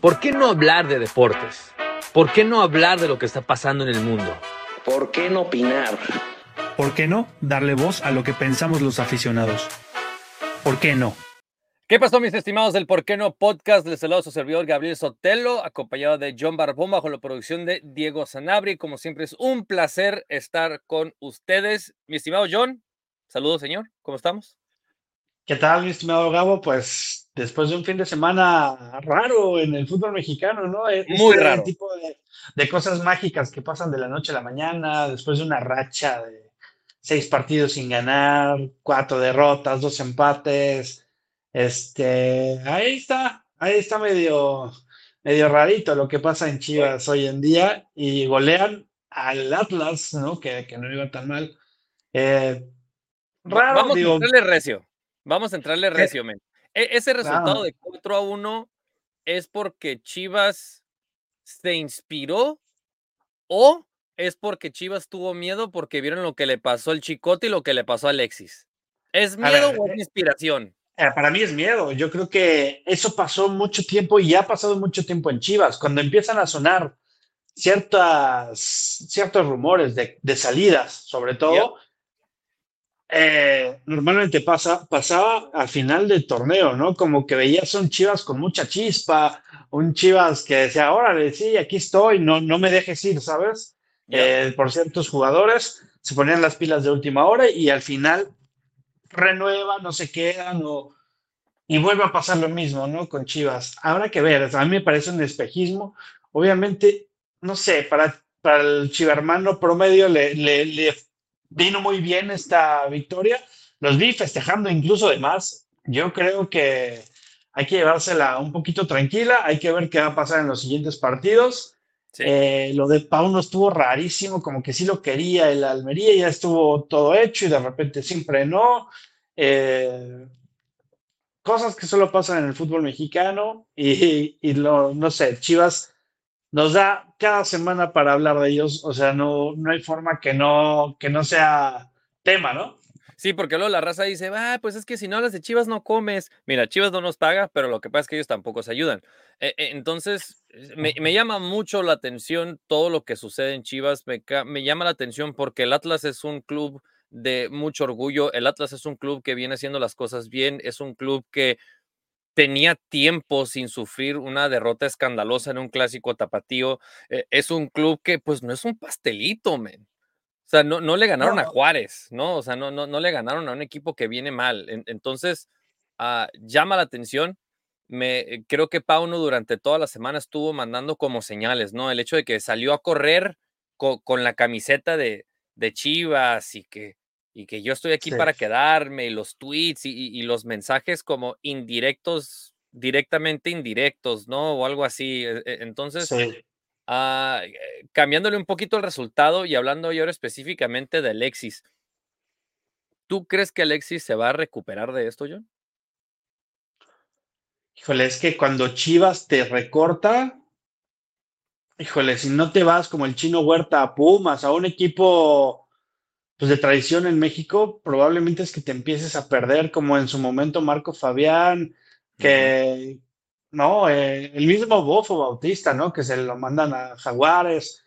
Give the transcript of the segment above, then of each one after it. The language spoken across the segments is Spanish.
¿Por qué no hablar de deportes? ¿Por qué no hablar de lo que está pasando en el mundo? ¿Por qué no opinar? ¿Por qué no darle voz a lo que pensamos los aficionados? ¿Por qué no? ¿Qué pasó, mis estimados del Por qué no podcast? Les saludo a su servidor Gabriel Sotelo, acompañado de John Barbón, bajo la producción de Diego Sanabri. Como siempre, es un placer estar con ustedes. Mi estimado John, saludos, señor. ¿Cómo estamos? ¿Qué tal, mi estimado Gabo? Pues después de un fin de semana raro en el fútbol mexicano, ¿no? E-, este Muy raro. tipo de, de cosas mágicas que pasan de la noche a la mañana, después de una racha de seis partidos sin ganar, cuatro derrotas, dos empates. Este, ahí está, ahí está medio, medio rarito lo que pasa en Chivas hoy en día y golean al Atlas, ¿no? Que, que no iba tan mal. Eh, raro, Vamos digo, a recio. Vamos a entrarle recio, men. E- ese resultado Claro. de 4 a 1 es porque Chivas se inspiró o es porque Chivas tuvo miedo porque vieron lo que le pasó al Chicote y lo que le pasó a Alexis. ¿Es miedo ver, o es eh, inspiración? Eh, Para mí es miedo. Yo creo que eso pasó mucho tiempo y ya ha pasado mucho tiempo en Chivas. Cuando empiezan a sonar ciertas, ciertos rumores de, de salidas, sobre todo, eh, normalmente pasa, pasaba al final del torneo, ¿no? Como que veías un Chivas con mucha chispa, un Chivas que decía, órale, sí, aquí estoy, no, no me dejes ir, ¿sabes? Ya. Eh, por ciertos jugadores se ponían las pilas de última hora y al final renuevan, no se quedan o, y vuelve a pasar lo mismo, ¿no? Con Chivas. Habrá que ver, a mí me parece un espejismo. Obviamente, no sé, para, para el chivermano promedio le, le, le vino muy bien esta victoria. Los vi festejando incluso de más. Yo creo que hay que llevársela un poquito tranquila, hay que ver qué va a pasar en los siguientes partidos. Sí. Eh, lo de Pauno estuvo rarísimo, como que sí lo quería el Almería, ya estuvo todo hecho y de repente siempre no. Eh, cosas que solo pasan en el fútbol mexicano y, y lo, no sé, Chivas nos da cada semana para hablar de ellos, o sea, no, no hay forma que no, que no sea tema, ¿no? Sí, porque luego la raza dice, ah, pues es que si no hablas de Chivas no comes. Mira, Chivas no nos paga, pero lo que pasa es que ellos tampoco se ayudan. Eh, eh, entonces, me, me llama mucho la atención todo lo que sucede en Chivas. Me, me llama la atención porque el Atlas es un club de mucho orgullo. El Atlas es un club que viene haciendo las cosas bien. Es un club que tenía tiempo sin sufrir una derrota escandalosa en un clásico tapatío. Eh, es un club que, pues, no es un pastelito, men. O sea, no, no le ganaron a. Juárez, ¿no? O sea, no, no, no le ganaron a un equipo que viene mal. En- entonces, ah, llama la atención. Me, eh, creo que Pauno durante toda la semana estuvo mandando como señales, ¿no? El hecho de que salió a correr co- con la camiseta de, de Chivas y que, y que yo estoy aquí Sí. para quedarme, y los tweets y, y- y los mensajes como indirectos, directamente indirectos, ¿no? O algo así. E- e- Entonces, Sí. Ah, eh, cambiándole un poquito el resultado y hablando ahora específicamente de Alexis. ¿Tú crees que Alexis se va a recuperar de esto, John? Híjole, es que cuando Chivas te recorta, híjole, si no te vas como el chino Huerta a Pumas, a un equipo pues, de tradición en México, probablemente es que te empieces a perder, como en su momento Marco Fabián, que, no, Eh, el mismo Bofo Bautista, ¿no? Que se lo mandan a Jaguares.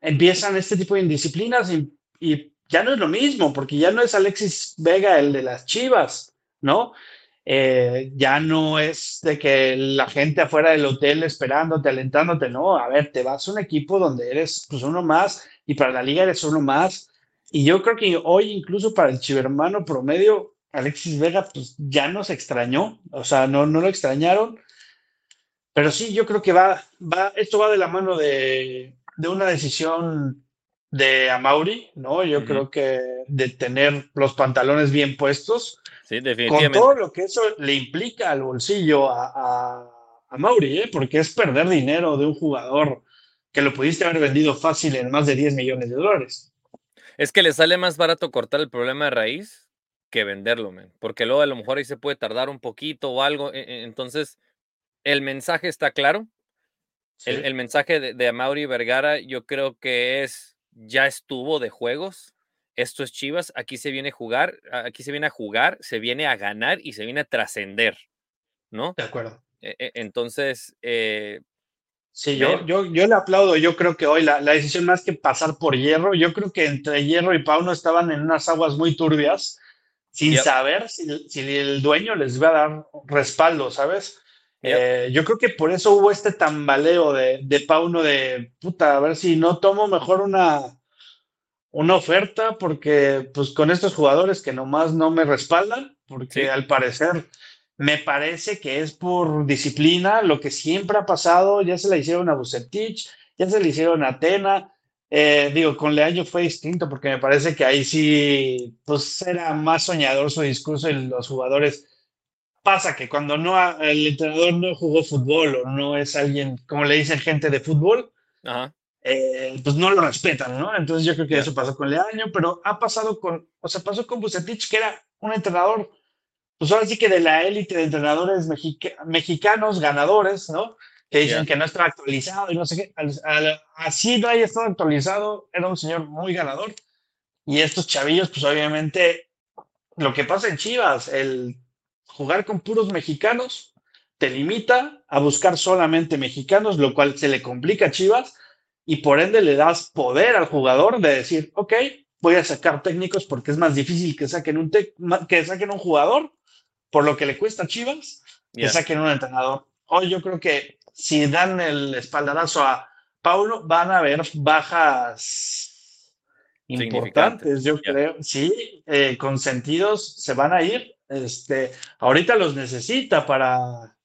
Empiezan este tipo de indisciplinas y, y ya no es lo mismo, porque ya no es Alexis Vega el de las Chivas, ¿no? Eh, ya no es de que la gente afuera del hotel esperándote, alentándote, no, a ver, te vas a un equipo donde eres pues uno más y para la liga eres uno más. Y yo creo que hoy incluso para el chivermano promedio, Alexis Vega pues ya no se extrañó, o sea, no, no lo extrañaron. Pero sí, yo creo que va, va, esto va de la mano de, de una decisión de Amauri, ¿no? Yo creo que de tener los pantalones bien puestos Sí, con todo lo que eso le implica al bolsillo a, a, a Mauri, ¿eh? porque es perder dinero de un jugador que lo pudiste haber vendido fácil en más de 10 millones de dólares. Es que le sale más barato cortar el problema de raíz que venderlo, men, porque luego a lo mejor ahí se puede tardar un poquito o algo. e- e- Entonces, el mensaje está claro. El, Sí. el mensaje de, de Amaury Vergara, yo creo que es ya estuvo de juegos. Esto es Chivas, aquí se viene a jugar, aquí se viene a jugar, se viene a ganar y se viene a trascender, ¿no? De acuerdo. E- Entonces, eh, Sí, yo, yo, yo le aplaudo. Yo creo que hoy la, la decisión más que pasar por Hierro, yo creo que entre Hierro y Pauno estaban en unas aguas muy turbias, sin Yep. saber si, si el dueño les iba a dar respaldo, ¿sabes? Yep. Eh, yo creo que por eso hubo este tambaleo de, de Pauno de, puta, a ver si no tomo mejor una, una oferta, porque pues con estos jugadores que nomás no me respaldan, porque Sí. al parecer me parece que es por disciplina, lo que siempre ha pasado, ya se la hicieron a Bucetich, ya se le hicieron a Atena, eh, digo, con Leaño fue distinto porque me parece que ahí sí, pues era más soñador su discurso y los jugadores. Pasa que cuando no ha- el entrenador no jugó fútbol o no es alguien, como le dicen gente de fútbol, ajá, eh, pues no lo respetan, ¿no? Entonces yo creo que eso pasó con Leaño, pero ha pasado con, o sea, pasó con Bucetich, que era un entrenador, pues ahora sí que de la élite de entrenadores mexica- mexicanos ganadores, ¿no? Que dicen Ya. que no estaba actualizado y no sé qué. Al- al- así no haya estado actualizado, era un señor muy ganador. Y estos chavillos, pues obviamente, lo que pasa en Chivas, el jugar con puros mexicanos te limita a buscar solamente mexicanos, lo cual se le complica a Chivas y por ende le das poder al jugador de decir, ok, voy a sacar técnicos porque es más difícil que saquen un, que saquen un jugador, por lo que le cuesta a Chivas, que saquen un entrenador. Hoy yo creo que si dan el espaldarazo a Paulo, van a haber bajas importantes, yo ya. creo. Sí, eh, con sentidos se van a ir. Este, ahorita los necesita para,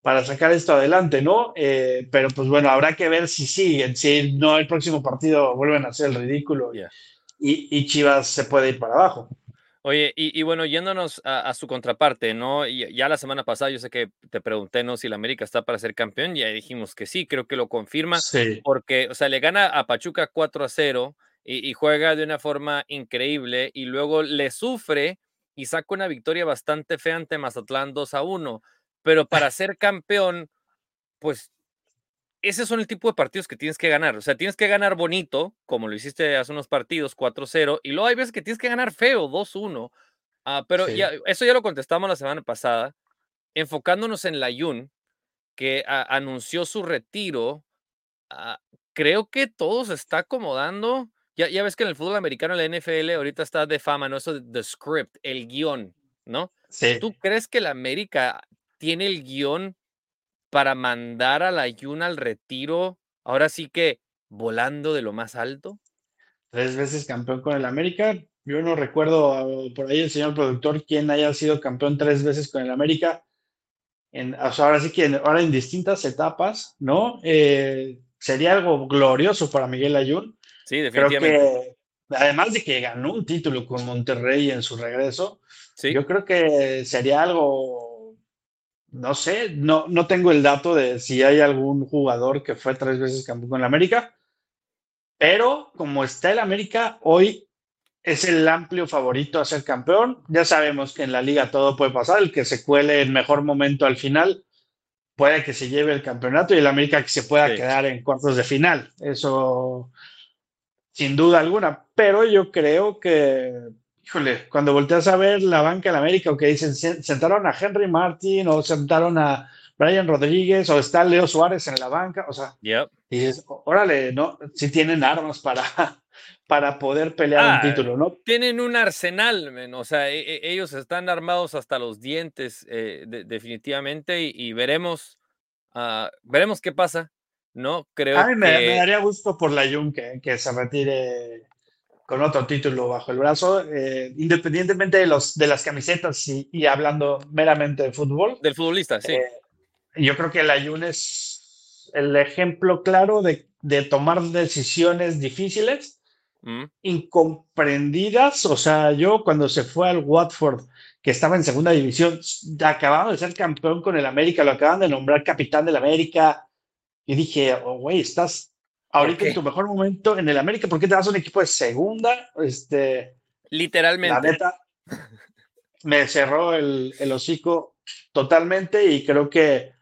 para sacar esto adelante, ¿no? Eh, pero pues bueno, habrá que ver si siguen, si no el próximo partido vuelven a hacer el ridículo Ya. y, y Chivas se puede ir para abajo. Oye, y, y bueno, yéndonos a, a su contraparte, ¿no? Ya la semana pasada yo sé que te pregunté, ¿no? Si la América está para ser campeón, y ahí dijimos que sí, creo que lo confirma, Sí. porque, o sea, le gana a Pachuca 4 a 0 y, y juega de una forma increíble, y luego le sufre y saca una victoria bastante fea ante Mazatlán 2 a 1, pero para ser campeón, pues ese son el tipo de partidos que tienes que ganar. O sea, tienes que ganar bonito, como lo hiciste hace unos partidos, 4-0, y luego hay veces que tienes que ganar feo, 2-1. Ah, pero Sí. ya, eso ya lo contestamos la semana pasada, enfocándonos en la Jun, que anunció su retiro. ah, creo que todo se está acomodando. Ya, ya ves que en el fútbol americano, la NFL, ahorita está de fama, ¿no? Eso de the script, el guion, ¿no? Sí. ¿Tú crees que la América tiene el guion para mandar a la al retiro? Ahora sí que volando de lo más alto. tres veces campeón con el América. Yo no recuerdo ah, por ahí el señor productor quién haya sido campeón tres veces con el América. En, o sea, ahora sí que en- ahora en distintas etapas, ¿no? Eh, sería algo glorioso para Miguel Ayun. Sí, Creo definitivamente. que, además de que ganó un título con Monterrey en su regreso, Sí, yo creo que sería algo, no sé, no, no tengo el dato de si hay algún jugador que fue tres veces campeón con el América, pero como está el América, hoy es el amplio favorito a ser campeón. Ya sabemos que en la liga todo puede pasar, el que se cuele en mejor momento al final puede que se lleve el campeonato y el América que se pueda Sí. quedar en cuartos de final. Eso sin duda alguna, pero yo creo que, híjole, cuando volteas a ver la banca del América o que dicen, "Se- sentaron a Henry Martin o sentaron a Brian Rodríguez o está Leo Suárez en la banca, o sea, yep. y dices, órale, ¿no? Si tienen armas para, para poder pelear Ah, un título, ¿no? Tienen un arsenal, O sea, e- e- ellos están armados hasta los dientes, eh, de- definitivamente, y, y veremos, ah, veremos qué pasa. No creo A mí me, me que daría gusto por la Jun que, que se retire con otro título bajo el brazo, eh, independientemente de, los, de las camisetas y, y hablando meramente de fútbol. del futbolista, sí. Eh, yo creo que la Jun es el ejemplo claro de, de tomar decisiones difíciles, Mm, incomprendidas. O sea, yo cuando se fue al Watford, que estaba en segunda división, acababa de ser campeón con el América, lo acaban de nombrar capitán del América. Y dije, oh, güey, estás ahorita en tu mejor momento en el América, ¿por qué te vas a un equipo de segunda? Este, la Literalmente. neta, me cerró el, el hocico totalmente y creo que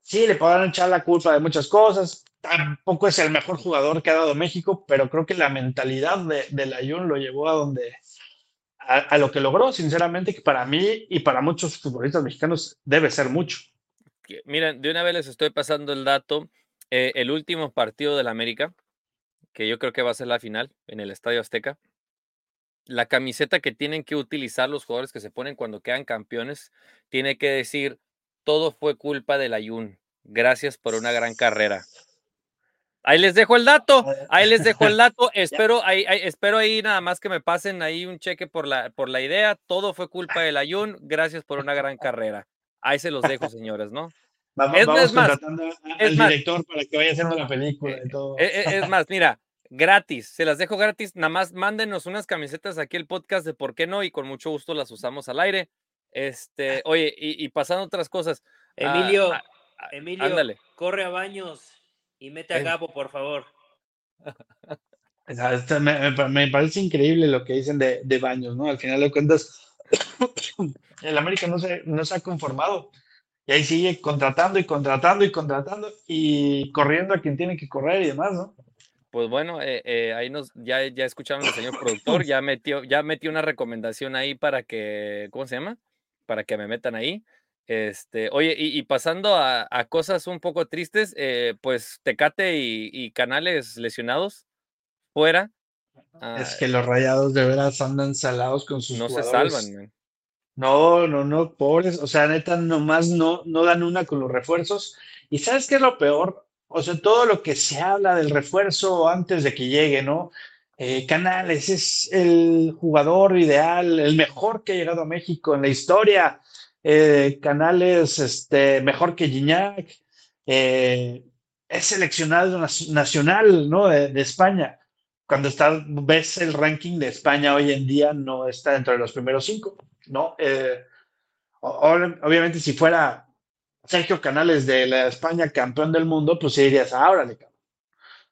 sí, le podrán echar la culpa de muchas cosas. Tampoco es el mejor jugador que ha dado México, pero creo que la mentalidad de, de la Jun lo llevó a donde a, a lo que logró, sinceramente, que para mí y para muchos futbolistas mexicanos debe ser mucho. miren, de una vez les estoy pasando el dato. Eh, el último partido del América, que yo creo que va a ser la final en el Estadio Azteca. La camiseta que tienen que utilizar los jugadores que se ponen cuando quedan campeones tiene que decir: todo fue culpa del Ayun. Gracias por una gran carrera. Ahí les dejo el dato, ahí les dejo el dato. Espero ahí, espero ahí nada más que me pasen ahí un cheque por la, por la idea. Todo fue culpa del Ayun. Gracias por una gran carrera. Ahí se los dejo, señores, ¿no? Vamos, Es- vamos es más, a- al más. director para que vaya haciendo la película y todo. Eh, eh, Es más, mira, gratis, se las dejo gratis. Nada más mándenos unas camisetas aquí el podcast de por qué no y con mucho gusto las usamos al aire. Este, oye, y, y pasando otras cosas. ah, Emilio, ah, ah, Emilio, ándale. corre a baños y mete a. Gabo, por favor. Este, me, me- me parece increíble lo que dicen de, de Baños, ¿no? Al final de cuentas, el América no se, no se ha conformado. Y ahí sigue contratando y contratando y contratando y corriendo a quien tiene que correr y demás, ¿no? Pues bueno, eh, eh, ahí nos ya, ya escucharon al señor productor, ya metió, ya metió una recomendación ahí para que, ¿cómo se llama? Para que me metan ahí. Este, oye, y, y pasando a, a cosas un poco tristes, eh, pues Tecate y, y Canales lesionados fuera. ah, Es que los rayados de veras andan salados con sus no se salvan, man. No, no, no, pobres. O sea, neta, nomás no, no dan una con los refuerzos. ¿Y sabes qué es lo peor? O sea, todo lo que se habla del refuerzo antes de que llegue, ¿no? Eh, Canales es el jugador ideal, el mejor que ha llegado a México en la historia. Eh, Canales, este, mejor que Gignac. Eh, es seleccionado nacional, ¿no? De, de España. Cuando está, ves el ranking de España hoy en día, no está dentro de los primeros cinco. ¿No? Eh, obviamente, si fuera Sergio Canales de la España campeón del mundo, pues sí dirías, ah, órale, cabrón",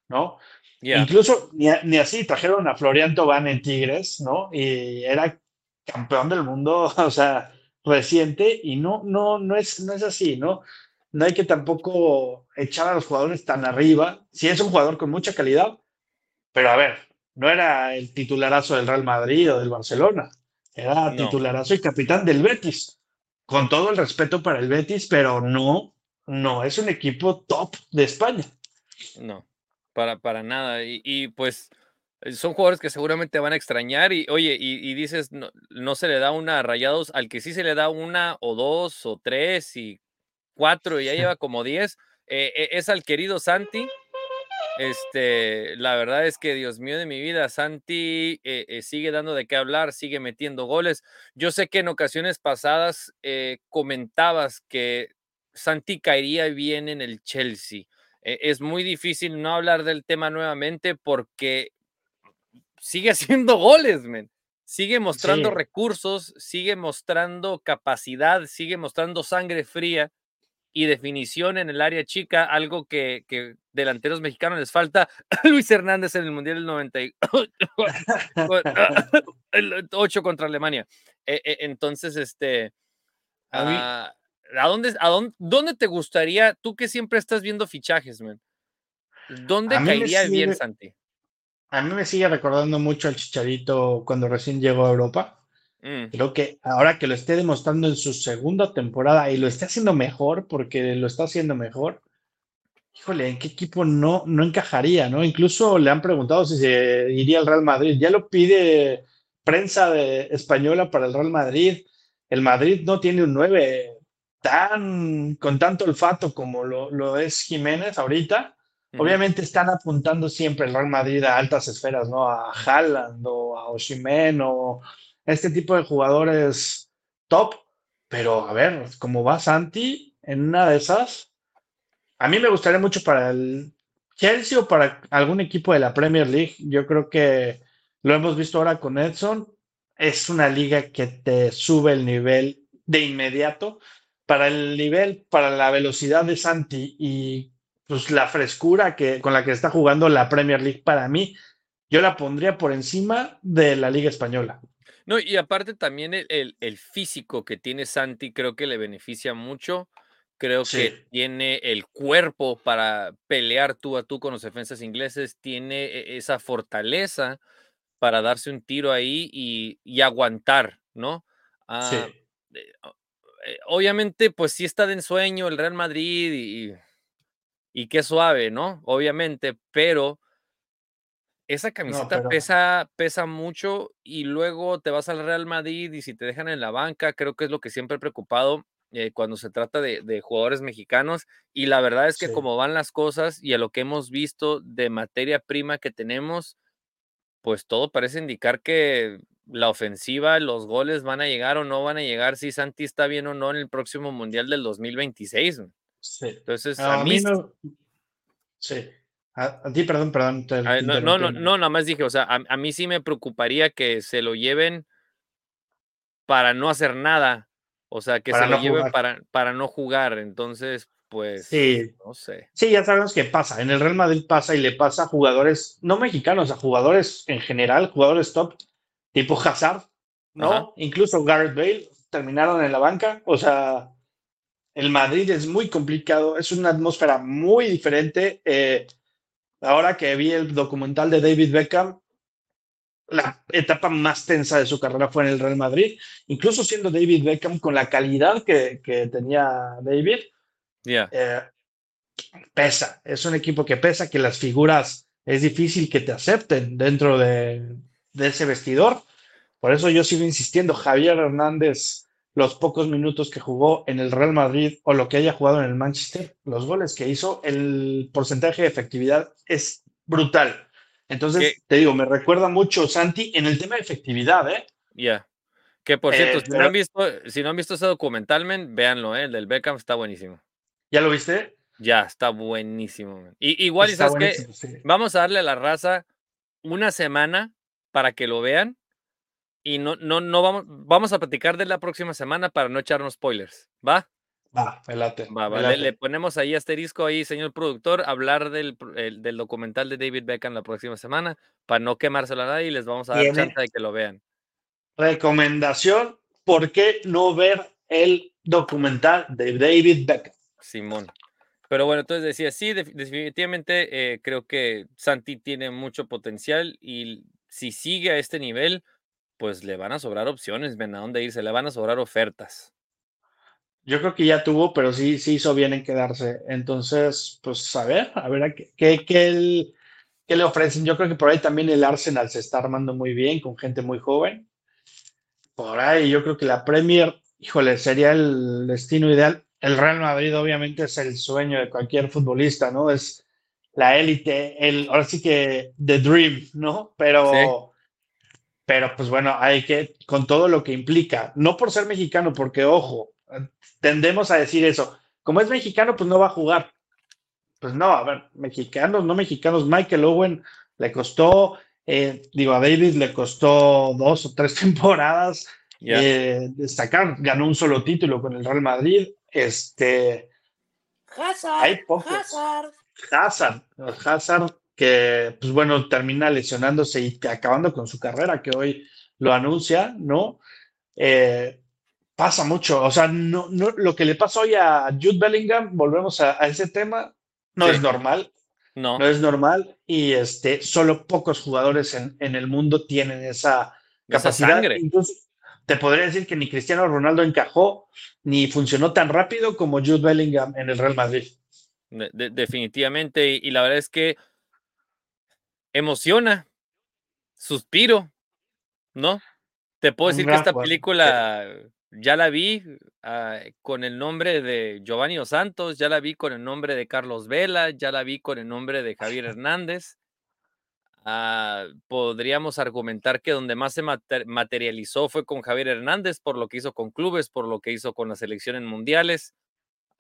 ¿no? Incluso ni así trajeron a Florian Tobán en Tigres, ¿no? Y era campeón del mundo, o sea, reciente, y no, no, no es, no es así, ¿no? No hay que tampoco echar a los jugadores tan arriba. Si es un jugador con mucha calidad, pero a ver, no era el titularazo del Real Madrid o del Barcelona, era No. titularazo y capitán del Betis. Con todo el respeto para el Betis, pero no, no es un equipo top de España. No, para, para nada. Y, y, pues son jugadores que seguramente van a extrañar. Y oye, y, y dices, no, no se le da una a rayados, al que sí se le da una o dos o tres y cuatro, y ya lleva como diez, eh, eh, es al querido Santi. Este, la verdad es que, Dios mío de mi vida, Santi eh, eh, sigue dando de qué hablar, sigue metiendo goles. Yo sé que en ocasiones pasadas eh, comentabas que Santi caería bien en el Chelsea. Es muy difícil no hablar del tema nuevamente porque sigue haciendo goles, men. Sigue mostrando Sí. recursos, sigue mostrando capacidad, sigue mostrando sangre fría y definición en el área chica, algo que, que delanteros mexicanos les falta. Luis Hernández en el Mundial del 98 contra Alemania. Eh, eh, entonces, este, A ah, ¿a, dónde, a dónde, dónde te gustaría, tú que siempre estás viendo fichajes, man? ¿Dónde caería bien sigue- Santi? A mí me sigue recordando mucho al Chicharito cuando recién llegó a Europa. Mm, Creo que ahora que lo esté demostrando en su segunda temporada y lo esté haciendo mejor, porque lo está haciendo mejor, híjole, ¿en qué equipo no, no encajaría, no? Incluso le han preguntado si se iría al Real Madrid. Ya lo pide prensa de- española para el Real Madrid. El Madrid no tiene un 9 tan, con tanto olfato como lo, lo es Jiménez ahorita. Obviamente están apuntando siempre el Real Madrid a altas esferas, ¿no? A Haaland o a Osimhen o este tipo de jugadores top. Pero a ver, como va Santi en una de esas, a mí me gustaría mucho para el Chelsea o para algún equipo de la Premier League. Yo creo que lo hemos visto ahora con Edson. Es una liga que te sube el nivel de inmediato. Para el nivel, para la velocidad de Santi y pues la frescura que, con la que está jugando la Premier League para mí, yo la pondría por encima de la Liga Española. No, y aparte también el, el- el físico que tiene Santi creo que le beneficia mucho. Creo que tiene el cuerpo para pelear tú a tú con los defensas ingleses, tiene e- esa fortaleza para darse un tiro ahí y, y aguantar, ¿no? Ah, Sí. eh, eh, obviamente, pues sí está de ensueño el Real Madrid y, y qué suave, ¿no? Obviamente, pero esa camiseta pero- pesa, pesa mucho y luego te vas al Real Madrid y si te dejan en la banca, creo que es lo que siempre he preocupado eh, cuando se trata de, de jugadores mexicanos. Y la verdad es que Sí. como van las cosas y a lo que hemos visto de materia prima que tenemos, pues todo parece indicar que la ofensiva, los goles van a llegar o no van a llegar, si Santi está bien o no en el próximo Mundial del 2026. güey. Sí. Entonces, A, a mí mí no. Sí. A, a ti, perdón, perdón. te- A te ver, no, no, no, nada más dije, o sea, a, a mí sí me preocuparía que se lo lleven para no hacer nada, o sea, que Para se lo lleven jugar. para, para no jugar, entonces, pues, Sí. no sé. Sí, ya sabemos qué pasa. En el Real Madrid pasa y le pasa a jugadores, no mexicanos, a jugadores en general, jugadores top, tipo Hazard, ¿no? Ajá. Incluso Gareth Bale terminaron en la banca. O sea, el Madrid es muy complicado, es una atmósfera muy diferente. Eh, ahora que vi el documental de David Beckham, la etapa más tensa de su carrera fue en el Real Madrid, incluso siendo David Beckham con la calidad que, que tenía David eh, pesa, es un equipo que pesa, que las figuras es difícil que te acepten dentro de, de ese vestidor. Por eso yo sigo insistiendo, Javier Hernández, los pocos minutos que jugó en el Real Madrid o lo que haya jugado en el Manchester, los goles que hizo, el porcentaje de efectividad es brutal. Entonces, ¿Qué? te digo, me recuerda mucho Santi en el tema de efectividad, ¿eh? ya. Que por Eh, cierto, si, no han visto, si no han visto ese documental, men, véanlo, ¿eh? el del Beckham está buenísimo. ¿Ya lo viste? Ya, está buenísimo. men. Y, igual, Está ¿sabes qué? buenísimo, sí. Vamos a darle a la raza una semana para que lo vean y no, no, no vamos, vamos a platicar de la próxima semana para no echarnos spoilers, ¿va? Va, me late, Va, le, ponemos ahí asterisco ahí, señor productor, hablar del, el- del documental de David Beckham la próxima semana para no quemárselo a nadie y les vamos a dar chance de que lo vean. Recomendación, ¿por qué no ver el documental de David Beckham? Simón. Pero bueno, entonces decía, sí, def- definitivamente eh, creo que Santi tiene mucho potencial y si sigue a este nivel, pues le van a sobrar opciones, ven a dónde irse, le van a sobrar ofertas. Yo creo que ya tuvo, pero sí, sí hizo bien en quedarse. Entonces, pues a ver, a ver qué, qué, qué le ofrecen. Yo creo que por ahí también el Arsenal se está armando muy bien, con gente muy joven. Por ahí yo creo que la Premier, híjole, sería el destino ideal. El Real Madrid obviamente es el sueño de cualquier futbolista, ¿no? Es la élite, el, ahora sí que the dream, ¿no? Pero, pero pues bueno, hay que, con todo lo que implica, no por ser mexicano, porque ojo, tendemos a decir eso. Como es mexicano, pues no va a jugar. Pues no, a ver, mexicanos, no mexicanos. Michael Owen le costó, eh, digo, a David le costó dos o tres temporadas Ya. eh, destacar. Ganó un solo título con el Real Madrid. Este, Hazard. Hay pocos. Hazard. Hazard, Hazard, que pues bueno, termina lesionándose y acabando con su carrera, que hoy lo anuncia, ¿no? Eh, pasa mucho, o sea, no, no, lo que le pasó hoy a Jude Bellingham, volvemos a, a ese tema, no Sí. es normal, No, no es normal y este, solo pocos jugadores en, en el mundo tienen esa Esa capacidad. sangre. Incluso te podría decir que ni Cristiano Ronaldo encajó ni funcionó tan rápido como Jude Bellingham en el Real Madrid. de- definitivamente. Y, y la verdad es que emociona, suspiro, ¿no? Te puedo decir que esta película ya la vi ah, con el nombre de Giovanni Dos Santos, ya la vi con el nombre de Carlos Vela, ya la vi con el nombre de Javier Hernández. Ah, podríamos argumentar que donde más se mater- materializó fue con Javier Hernández por lo que hizo con clubes, por lo que hizo con la selección en mundiales.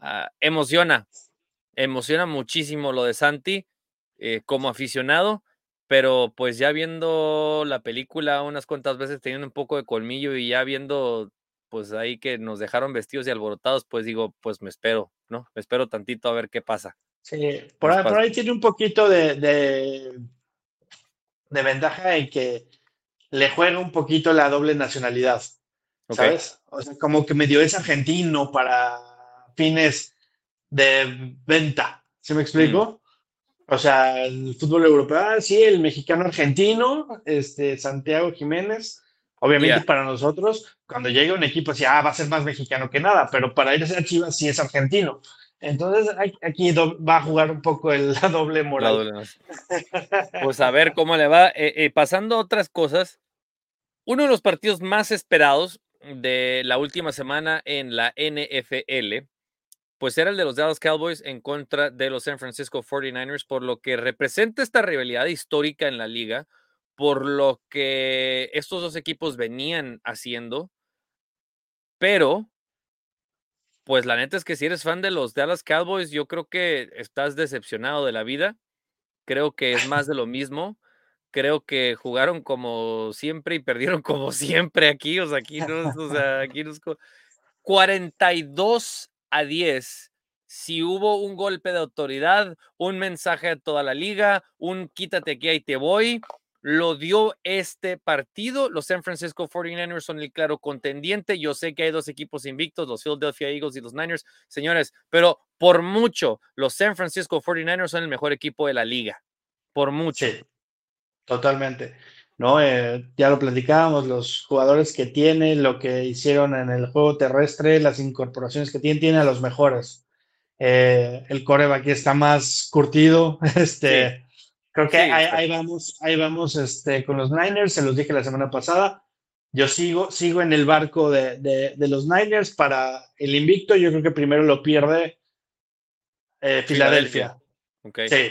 Ah, emociona, emociona muchísimo lo de Santi eh, como aficionado, pero pues ya viendo la película unas cuantas veces teniendo un poco de colmillo y ya viendo pues ahí que nos dejaron vestidos y alborotados, pues digo, pues me espero, ¿no? Me espero tantito a ver qué pasa. Sí, por, ahí, por ahí tiene un poquito de, de, de ventaja en que le juega un poquito la doble nacionalidad. ¿sabes? O sea, como que medio es argentino para fines de venta, ¿sí me explico? O sea, el fútbol europeo, ah, sí, el mexicano argentino, este, Santiago Jiménez, Obviamente Yeah. para nosotros, cuando llega un equipo así, ah, va a ser más mexicano que nada, pero para irse a Chivas sí es argentino. Entonces aquí va a jugar un poco el, la doble La moral. doble más. Pues a ver cómo le va. Eh, eh, pasando a otras cosas, uno de los partidos más esperados de la última semana en la NFL, pues era el de los Dallas Cowboys en contra de los San Francisco 49ers, por lo que representa esta rivalidad histórica en la liga, por lo que estos dos equipos venían haciendo, pero pues la neta es que si eres fan de los Dallas Cowboys, yo creo que estás decepcionado de la vida. Creo que es más de lo mismo. Creo que jugaron como siempre y perdieron como siempre aquí. O sea, aquí no, o sea, aquí nos co- 42 a 10. Si hubo un golpe de autoridad, un mensaje a toda la liga, un quítate aquí, ahí te voy, lo dio este partido. Los San Francisco 49ers son el claro contendiente. Yo sé que hay dos equipos invictos, los Philadelphia Eagles y los Niners, señores, pero por mucho, los San Francisco 49ers son el mejor equipo de la liga. Por mucho. Sí, totalmente. ¿No? Eh, ya lo platicábamos, los jugadores que tiene, lo que hicieron en el juego terrestre, las incorporaciones que tiene, tiene a los mejores. Eh, el coreback aquí está más curtido. Este, creo que Sí, ahí, vamos, ahí vamos este, con los Niners, se los dije la semana pasada. Yo sigo, sigo en el barco de, de- de los Niners para el invicto. Yo creo que primero lo pierde eh, Filadelfia. Sí,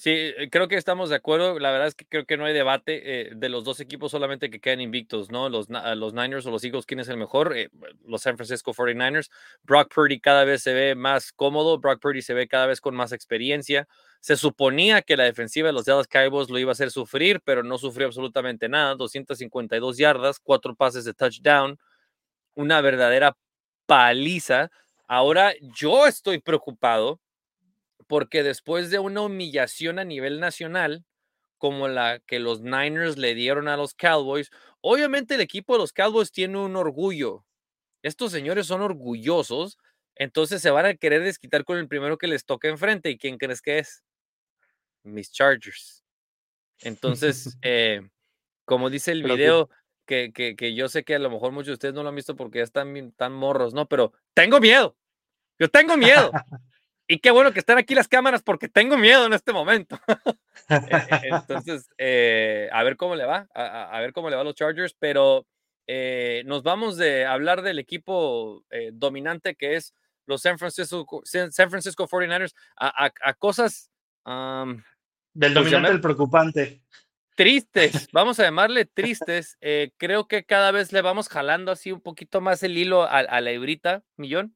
Sí, eh, creo que estamos de acuerdo. La verdad es que creo que no hay debate eh, de los dos equipos solamente que quedan invictos, ¿no? Los, los Niners o los Eagles, ¿quién es el mejor? Eh, los San Francisco 49ers. Brock Purdy cada vez se ve más cómodo. Brock Purdy se ve cada vez con más experiencia. Se suponía que la defensiva de los Dallas Cowboys lo iba a hacer sufrir, pero no sufrió absolutamente nada. 252 yardas, cuatro pases de touchdown. Una verdadera paliza. Ahora yo estoy preocupado porque después de una humillación a nivel nacional, como la que los Niners le dieron a los Cowboys, obviamente el equipo de los Cowboys tiene un orgullo. Estos señores son orgullosos, entonces se van a querer desquitar con el primero que les toque enfrente. ¿Y quién crees que es? Mis Chargers. Entonces, eh, como dice el video, que, que, que yo sé que a lo mejor muchos de ustedes no lo han visto porque ya están tan morros, ¿no? Pero tengo miedo. Yo tengo miedo. Y qué bueno que están aquí las cámaras porque tengo miedo en este momento. Eh, Entonces, eh, a ver cómo le va, a, ver cómo le va a los Chargers, pero eh, nos vamos de hablar del equipo eh, dominante que es los San Francisco, San Francisco 49ers a, a- a cosas am, Del dominante al preocupante. tristes, vamos a llamarle tristes. creo que cada vez le vamos jalando así un poquito más el hilo a, a la hebrita, millón,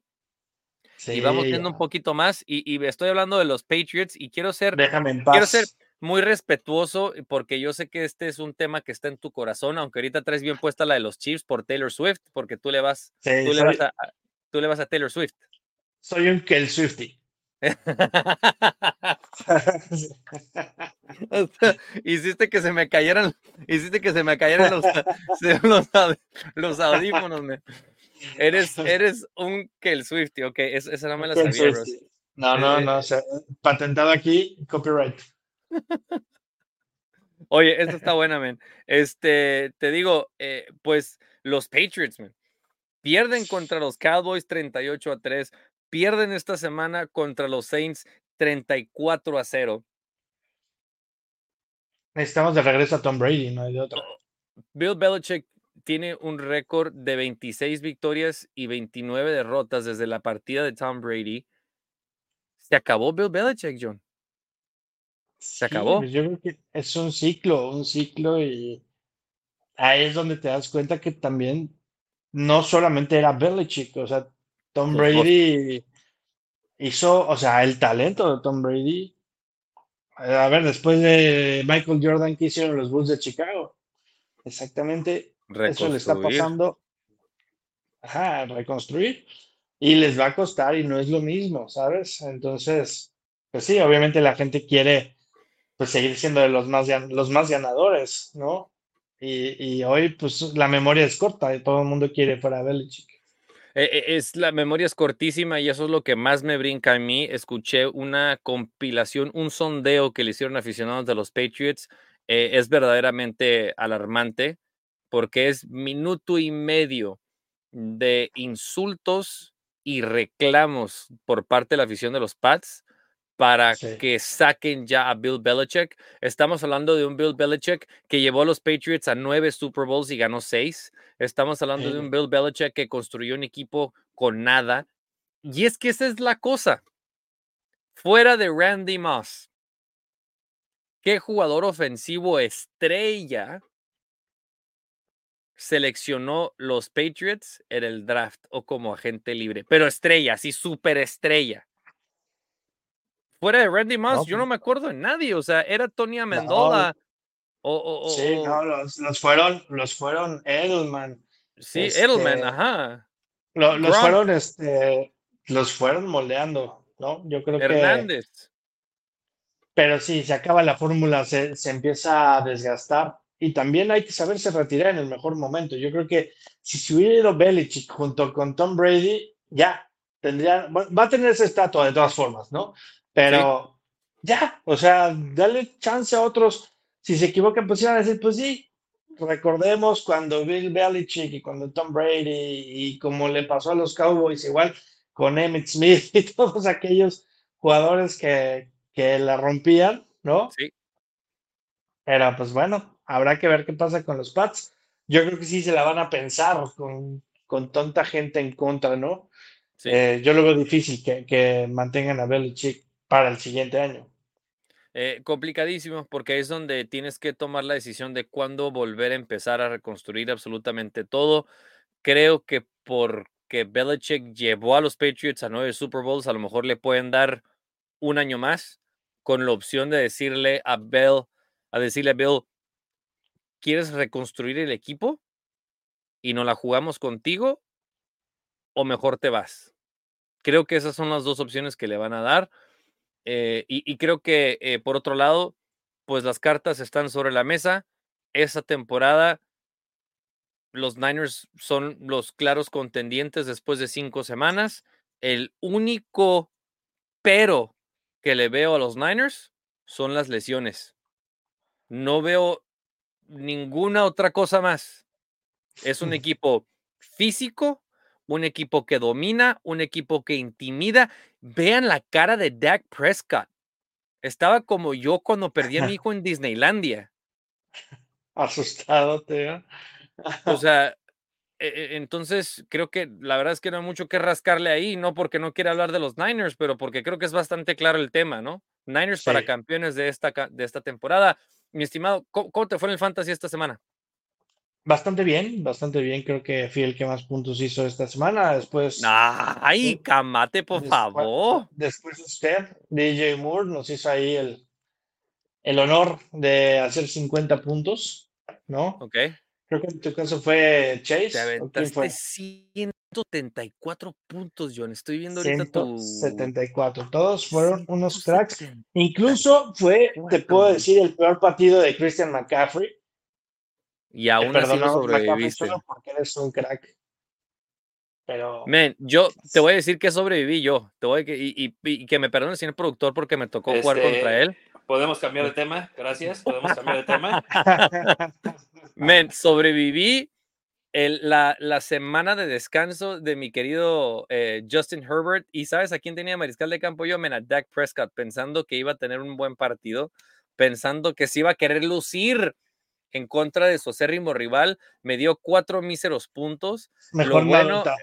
y vamos viendo un poquito más. Y, y estoy hablando de los Patriots y quiero ser Déjame en paz. quiero ser muy respetuoso porque yo sé que este es un tema que está en tu corazón, aunque ahorita traes bien puesta la de los Chiefs por Taylor Swift, porque tú le vas, Sí, tú le vas a, a- tú le vas a Taylor Swift. soy un Kel Swifty. hiciste que se me cayeran, hiciste que se me cayeran los, los, los audífonos. me- Eres, eres un Kel Swifty, ok, es- esa no me la sabía. Swifty. No, no, Eh, no. o sea, patentado aquí, copyright. Oye, esta está buena, man. Este, te digo, eh, pues los Patriots, man, pierden contra los Cowboys 38 a 3, pierden esta semana contra los Saints 34 a 0. Necesitamos de regreso a Tom Brady, no hay de otra. Bill Belichick tiene un récord de 26 victorias y 29 derrotas desde la partida de Tom Brady. Se acabó Bill Belichick, John. Se acabó. Yo creo que es un ciclo, un ciclo y ahí es donde te das cuenta que también no solamente era Belichick, o sea, Tom. Brady hizo, o sea, el talento de Tom Brady. A ver, después de Michael Jordan, ¿qué hicieron los Bulls de Chicago? Exactamente eso le está pasando. Ajá, reconstruir. Y les va a costar y no es lo mismo, ¿sabes? Entonces, pues sí, obviamente la gente quiere pues seguir siendo de los más, los más ganadores, ¿no? Y, y hoy, pues la memoria es corta y todo el mundo quiere para Belichick. Eh, eh, Es la memoria es cortísima y eso es lo que más me brinca a mí. Escuché una compilación, un sondeo que le hicieron aficionados de los Patriots. Eh, es verdaderamente alarmante porque es minuto y medio de insultos y reclamos por parte de la afición de los Pats para Sí. que saquen ya a Bill Belichick. Estamos hablando de un Bill Belichick que llevó a los Patriots a nueve Super Bowls y ganó seis. Estamos hablando de un Bill Belichick que construyó un equipo con nada. Y es que esa es la cosa. Fuera de Randy Moss, ¿qué jugador ofensivo estrella seleccionó los Patriots en el draft o como agente libre? Pero estrella, sí, súper estrella. Fuera de Randy Moss, No, yo no pues- me acuerdo de nadie. O sea, era Tony Amendola. O, o- o- Sí, o- no, los, los fueron, los fueron Edelman. sí, este, Edelman, ajá. Lo- los Gronk. fueron, este, los fueron moldeando, ¿no? Yo creo que. Hernández. Pero sí, se acaba la fórmula, se, se empieza a desgastar. Y también hay que saberse retirar en el mejor momento. Yo creo que si se hubiera ido Belichick junto con Tom Brady, ya tendría, va va a tener esa estatua de todas formas, ¿no? Pero ya, o sea, dale chance a otros. Si se equivocan, pues iban a decir, pues sí, recordemos cuando Bill Belichick y cuando Tom Brady y como le pasó a los Cowboys, igual con Emmett Smith y todos aquellos jugadores que, que la rompían, ¿no? Sí. Pero pues bueno, habrá que ver qué pasa con los Pats. Yo creo que sí se la van a pensar con, con tanta gente en contra, ¿no? Sí. Eh, yo lo veo difícil que, que mantengan a Belichick para el siguiente año. Eh, complicadísimo, porque es donde tienes que tomar la decisión de cuándo volver a empezar a reconstruir absolutamente todo. Creo que porque Belichick llevó a los Patriots a nueve Super Bowls, a lo mejor le pueden dar un año más con la opción de decirle a Bill, a decirle a Bill, ¿quieres reconstruir el equipo y no la jugamos contigo o mejor te vas? Creo que esas son las dos opciones que le van a dar. Eh, y, creo que, eh, por otro lado, pues las cartas están sobre la mesa. Esa temporada, los Niners son los claros contendientes después de cinco semanas. El único pero que le veo a los Niners son las lesiones. No veo ninguna otra cosa más. Es un equipo físico, un equipo que domina, un equipo que intimida. Vean la cara de Dak Prescott. Estaba como yo cuando perdí a mi hijo en Disneylandia. Asustado, digo. O sea, e- e- entonces creo que la verdad es que no hay mucho que rascarle ahí, no porque no quiera hablar de los Niners, pero porque creo que es bastante claro el tema, ¿no? Niners para campeones de esta, de esta temporada. Mi estimado, ¿cómo, cómo te fue en el fantasy esta semana? Bastante bien, bastante bien. Creo que fui el que más puntos hizo esta semana. Después, Ay, camate, por después- favor. después usted, DJ Moore, nos hizo ahí el, el honor de hacer 50 puntos, ¿no? Ok. Creo que en tu caso fue Chase. Te ¿o quién fue? aventaste 174 puntos, John. Estoy viendo ahorita tu. 174. Todos fueron unos cracks. Incluso fue, te 174. puedo decir, el peor partido de Christian McCaffrey. Y aún así lo sobreviviste. solo porque eres un crack. Pero Men, yo te voy a decir que sobreviví yo. Te voy a que, y, y- y que me perdone el señor productor porque me tocó jugar Este, contra él. Podemos cambiar de tema, gracias. Podemos cambiar de tema. Men, sobreviví el- la, la semana de descanso de mi querido eh, Justin Herbert. ¿Y sabes a quién tenía mariscal de campo yo? Men, a Dak Prescott, pensando que iba a tener un buen partido, pensando que se iba a querer lucir en contra de su acérrimo rival. Me dio cuatro míseros puntos. mejor bueno- nada.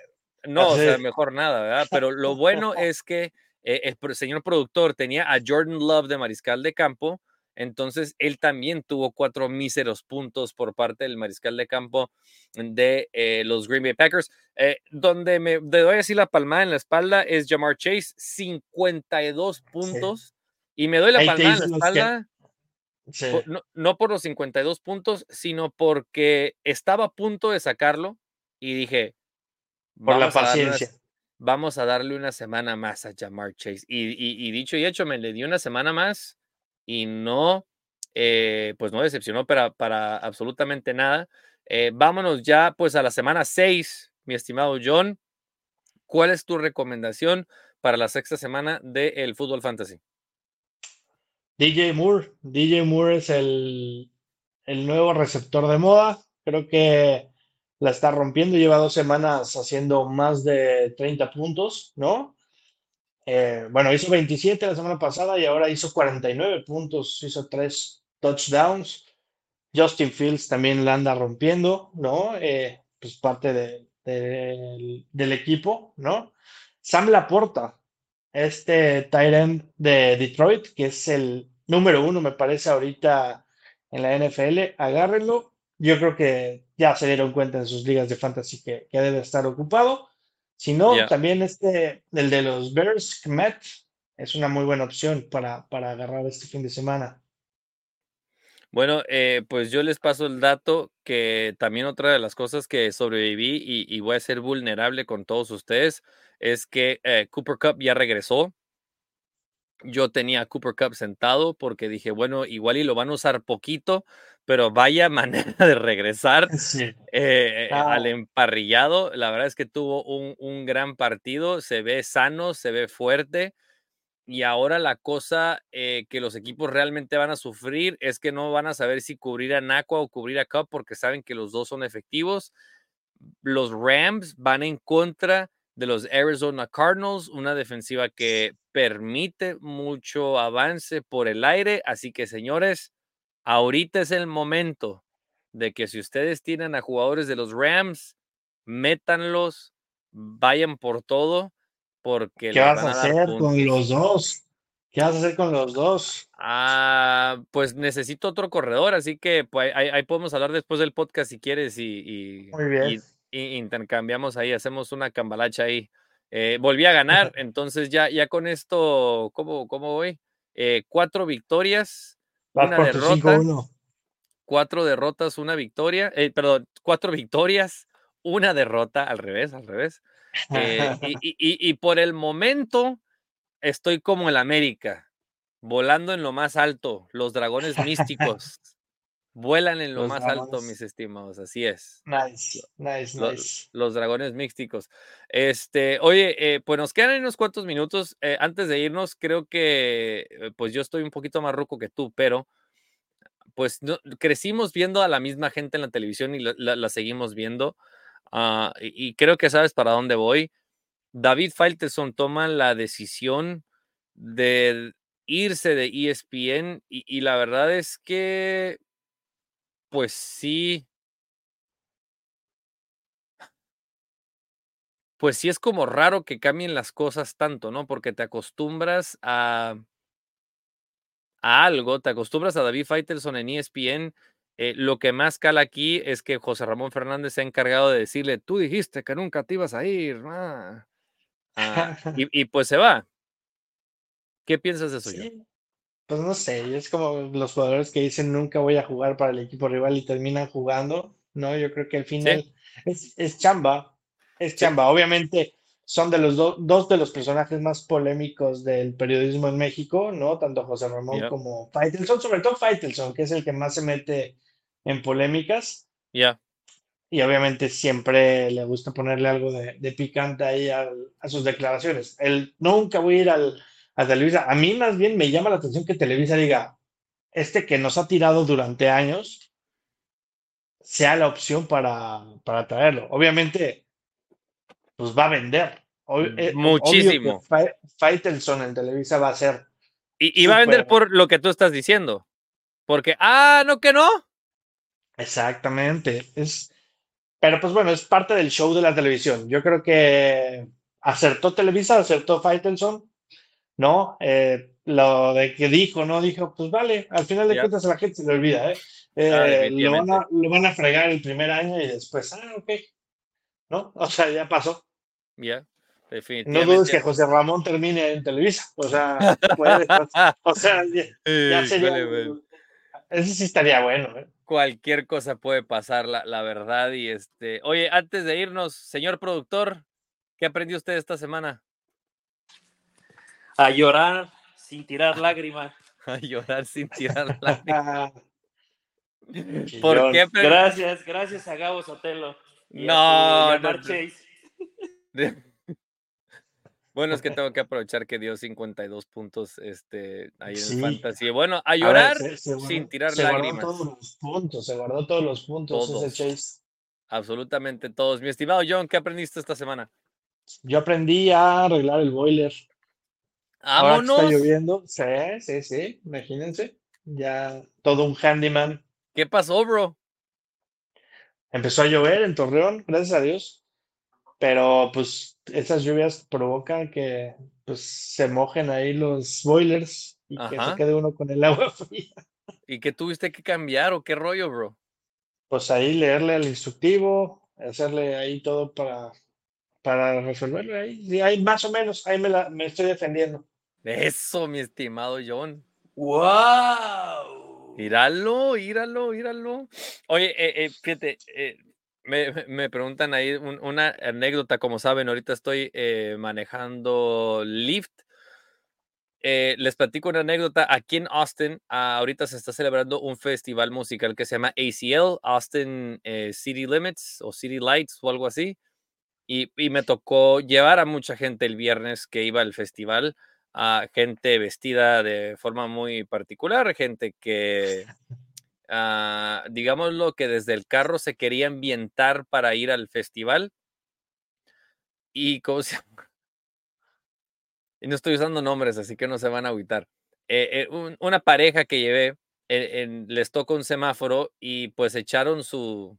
No, o sea, mejor nada, ¿verdad? Pero lo bueno es que eh, el señor productor tenía a Jordan Love de mariscal de campo, entonces él también tuvo cuatro míseros puntos por parte del mariscal de campo de eh, los Green Bay Packers. Eh, donde me doy así la palmada en la espalda es Jamar Chase, 52 puntos. Y me doy la Ahí palmada en la que- espalda Sí. no, no por los 52 puntos, sino porque estaba a punto de sacarlo y dije, Por la "Vamos a darle una- paciencia. vamos a darle una semana más a Jamar Chase. Y, y- y dicho y hecho, me le di una semana más y no, eh, pues no decepcionó para, para absolutamente nada. Eh, vámonos ya pues a la semana 6, mi estimado John. ¿Cuál es tu recomendación para la sexta semana del Fútbol Fantasy? DJ Moore. DJ Moore es el, el nuevo receptor de moda. Creo que la está rompiendo. Lleva dos semanas haciendo más de 30 puntos, ¿no? Eh, bueno, hizo 27 la semana pasada y ahora hizo 49 puntos, hizo tres touchdowns. Justin Fields también la anda rompiendo, ¿no? Eh, pues parte de, del, del equipo, ¿no? Sam Laporta, este tight end de Detroit, que es el número uno, me parece, ahorita en la NFL, agárrenlo. Yo creo que ya se dieron cuenta en sus ligas de fantasy que, que debe estar ocupado. Si no, también este, el de los Bears, Kmet, es una muy buena opción para, para agarrar este fin de semana. Bueno, eh, pues yo les paso el dato que también otra de las cosas que sobreviví y, y voy a ser vulnerable con todos ustedes es que eh, Cooper Cup ya regresó. Yo tenía a Cooper Cup sentado porque dije, bueno, igual y lo van a usar poquito, pero vaya manera de regresar Sí. eh, Ah. al emparrillado. La verdad es que tuvo un, un gran partido, se ve sano, se ve fuerte. Y ahora la cosa eh, que los equipos realmente van a sufrir es que no van a saber si cubrir a Nacua o cubrir a Cup porque saben que los dos son efectivos. Los Rams van en contra de los Arizona Cardinals, una defensiva que permite mucho avance por el aire. Así que, señores, ahorita es el momento de que si ustedes tienen a jugadores de los Rams, métanlos, vayan por todo, porque ¿Qué vas a van a dar hacer puntos. con los dos? ¿Qué vas a hacer con los dos? Ah, pues necesito otro corredor, así que pues, ahí, ahí podemos hablar después del podcast si quieres y, y- Muy bien. y- intercambiamos ahí, hacemos una cambalacha ahí. Eh, volví a ganar, entonces ya, ya con esto, ¿cómo, cómo voy? Eh, cuatro victorias, Vas una derrota, 5-1. cuatro derrotas, una victoria, eh, perdón, cuatro victorias, una derrota, al revés, al revés. Eh, y, y- y- y por el momento estoy como el América, volando en lo más alto. Los dragones místicos vuelan en lo Los más alto, mis estimados. Así es. Nice, nice, Lo- nice. Los dragones místicos. Este, oye, eh, pues nos quedan unos cuantos minutos. Eh, antes de irnos, creo que eh, pues yo estoy un poquito más ruco que tú, pero pues no- crecimos viendo a la misma gente en la televisión y la, la- la seguimos viendo. ah, y, y creo que sabes para dónde voy. David Faitelson toma la decisión de irse de ESPN y, y la verdad es que, pues sí, pues sí es como raro que cambien las cosas tanto, ¿no? Porque te acostumbras a, a algo, te acostumbras a David Faitelson en ESPN. eh, lo que más cala aquí es que José Ramón Fernández se ha encargado de decirle, tú dijiste que nunca te ibas a ir. ah". Ah, y, y pues se va. ¿Qué piensas de eso, yo? Sí, pues no sé, es como los jugadores que dicen nunca voy a jugar para el equipo rival y terminan jugando, ¿no? Yo creo que al final es, es chamba, es Sí. chamba. Obviamente son de los do- dos de los personajes más polémicos del periodismo en México, ¿no? Tanto José Ramón como Faitelson, sobre todo Faitelson, que es el que más se mete en polémicas. Ya, Y obviamente siempre le gusta ponerle algo de, de picante ahí al- a sus declaraciones. Él nunca voy a ir al, a Televisa. A mí más bien me llama la atención que Televisa diga, este que nos ha tirado durante años, sea la opción para, para traerlo. Obviamente, pues va a vender. Ob- eh, obvio que Muchísimo. Fa- Faitelson en Televisa va a ser. Y, y va a vender por lo que tú estás diciendo. Porque, ah, no que no. Exactamente. Es, pero pues bueno, es parte del show de la televisión. Yo creo que acertó Televisa, acertó Faitelson, ¿no? Eh, lo de que dijo, ¿no? Dijo, pues vale, al final de cuentas a la gente se le olvida, ¿eh? Ah, Eh, lo, van a, lo van a fregar el primer año y después, ah, ok, ¿no? O sea, ya pasó. Ya, No definitivamente. dudes que José Ramón termine en Televisa. O sea, puede, o sea, ya, ya sería. Híjole, güey. Ese sí estaría bueno, ¿eh? Cualquier cosa puede pasar, la, la verdad. Y este, oye, antes de irnos, señor productor, ¿qué aprendió usted esta semana? A llorar sin tirar lágrima. A llorar sin tirar. Ah, ¿Por qué? Gracias, gracias a Gabo Sotelo. y No, a no. Chase. Bueno, es que tengo que aprovechar que dio 52 puntos este, ahí en Sí. el Fantasy. Bueno, a A ver, llorar se- se guardó- sin tirar se guardó lágrimas. todos los puntos, se guardó todos los puntos Todos. ese Chase. Absolutamente todos. Mi estimado John, ¿qué aprendiste esta semana? Yo aprendí a arreglar el boiler. Ahora que está ¡Vámonos! lloviendo. Sí, sí, sí, imagínense. Ya todo un handyman. ¿Qué pasó, bro? Empezó a llover en Torreón, gracias a Dios. Pero pues esas lluvias provocan que pues se mojen ahí los boilers y que se quede uno con el agua fría. ¿Y qué tuviste que cambiar o qué rollo, bro? Pues ahí leerle el instructivo, hacerle ahí todo para, para resolverlo ahí. Sí, ahí más o menos, ahí me, la, me estoy defendiendo. Eso, mi estimado John. ¡Wow! Íralo, íralo, íralo. Oye, eh, eh, fíjate, eh, me, me- preguntan ahí un- una anécdota, como saben, ahorita estoy eh, manejando Lyft. Eh, les platico una anécdota. Aquí en Austin, ah, ahorita se está celebrando un festival musical que se llama ACL, Austin City Limits o City Lights o algo así. Y, y me tocó llevar a mucha gente el viernes que iba al festival, a gente vestida de forma muy particular, gente que, ah, digámoslo, que desde el carro se quería ambientar para ir al festival. Y cómo no estoy usando nombres, así que no se van a agüitar. Eh, eh, un- una pareja que llevé, en- les toca un semáforo y pues echaron su,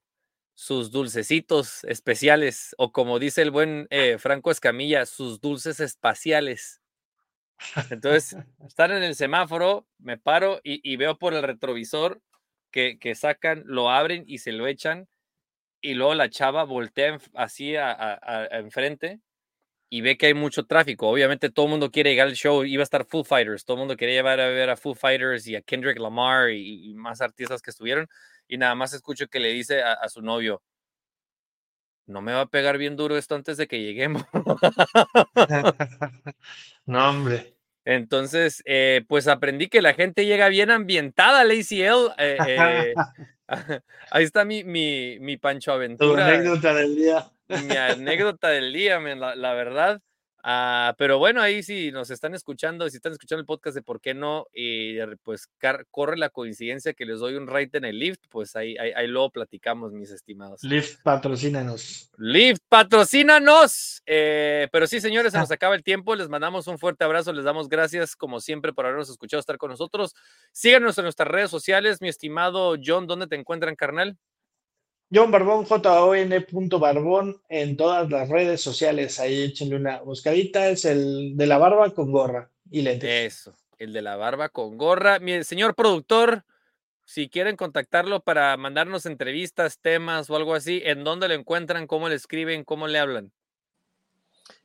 sus dulcecitos especiales, o como dice el buen eh, Franco Escamilla, sus dulces espaciales. Entonces, están en el semáforo, me paro y, veo por el retrovisor que, sacan, lo abren y se lo echan, y luego la chava voltea así enfrente y ve que hay mucho tráfico. Obviamente todo el mundo quiere llegar al show, iba a estar Foo Fighters, todo el mundo quería llevar a ver a Foo Fighters y a Kendrick Lamar y, más artistas que estuvieron, y nada más escucho que le dice a su novio, no me va a pegar bien duro esto antes de que lleguemos. No, hombre. Entonces, eh, pues aprendí que la gente llega bien ambientada al ACL. eh, eh, ahí está mi, mi, mi Pancho Tu Aventura. anécdota del día. mi anécdota del día, la verdad. Ah, pero bueno, ahí si nos están escuchando, si están escuchando el podcast de por qué no, y pues corre la coincidencia que les doy un ride en el lift, pues ahí, ahí, ahí luego platicamos, mis estimados. Lyft, patrocínanos. Lyft, patrocínanos. Eh, pero sí, señores, se nos acaba el tiempo. Les mandamos un fuerte abrazo. Les damos gracias, como siempre, por habernos escuchado estar con nosotros. Síganos en nuestras redes sociales. Mi estimado John, ¿dónde te encuentran, carnal? John Barbón, J-O-N. Barbón en todas las redes sociales. Ahí échenle una buscadita. Es el de la barba con gorra y lentes. Eso, el de la barba con gorra. Mi señor productor, si quieren contactarlo para mandarnos entrevistas, temas o algo así, ¿en dónde lo encuentran? ¿Cómo le escriben? ¿Cómo le hablan?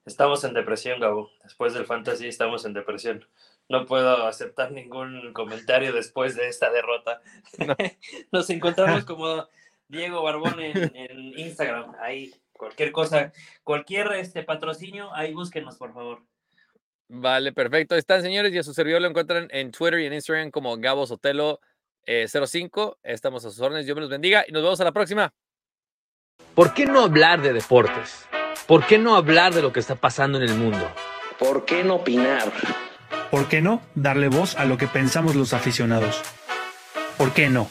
Estamos en depresión, Gabo. Después del fantasy estamos en depresión. No puedo aceptar ningún comentario después de esta derrota. Nos encontramos como Diego Barbón en, en Instagram. Ahí, cualquier cosa, cualquier este patrocinio, ahí búsquenos, por favor. Vale, perfecto. Ahí están, señores, y a su servidor lo encuentran en Twitter y en Instagram como Gabo Sotelo eh, 05. Estamos a sus órdenes. Dios me los bendiga y nos vemos a la próxima. ¿Por qué no hablar de deportes? ¿Por qué no hablar de lo que está pasando en el mundo? ¿Por qué no opinar? ¿Por qué no darle voz a lo que pensamos los aficionados? ¿Por qué no?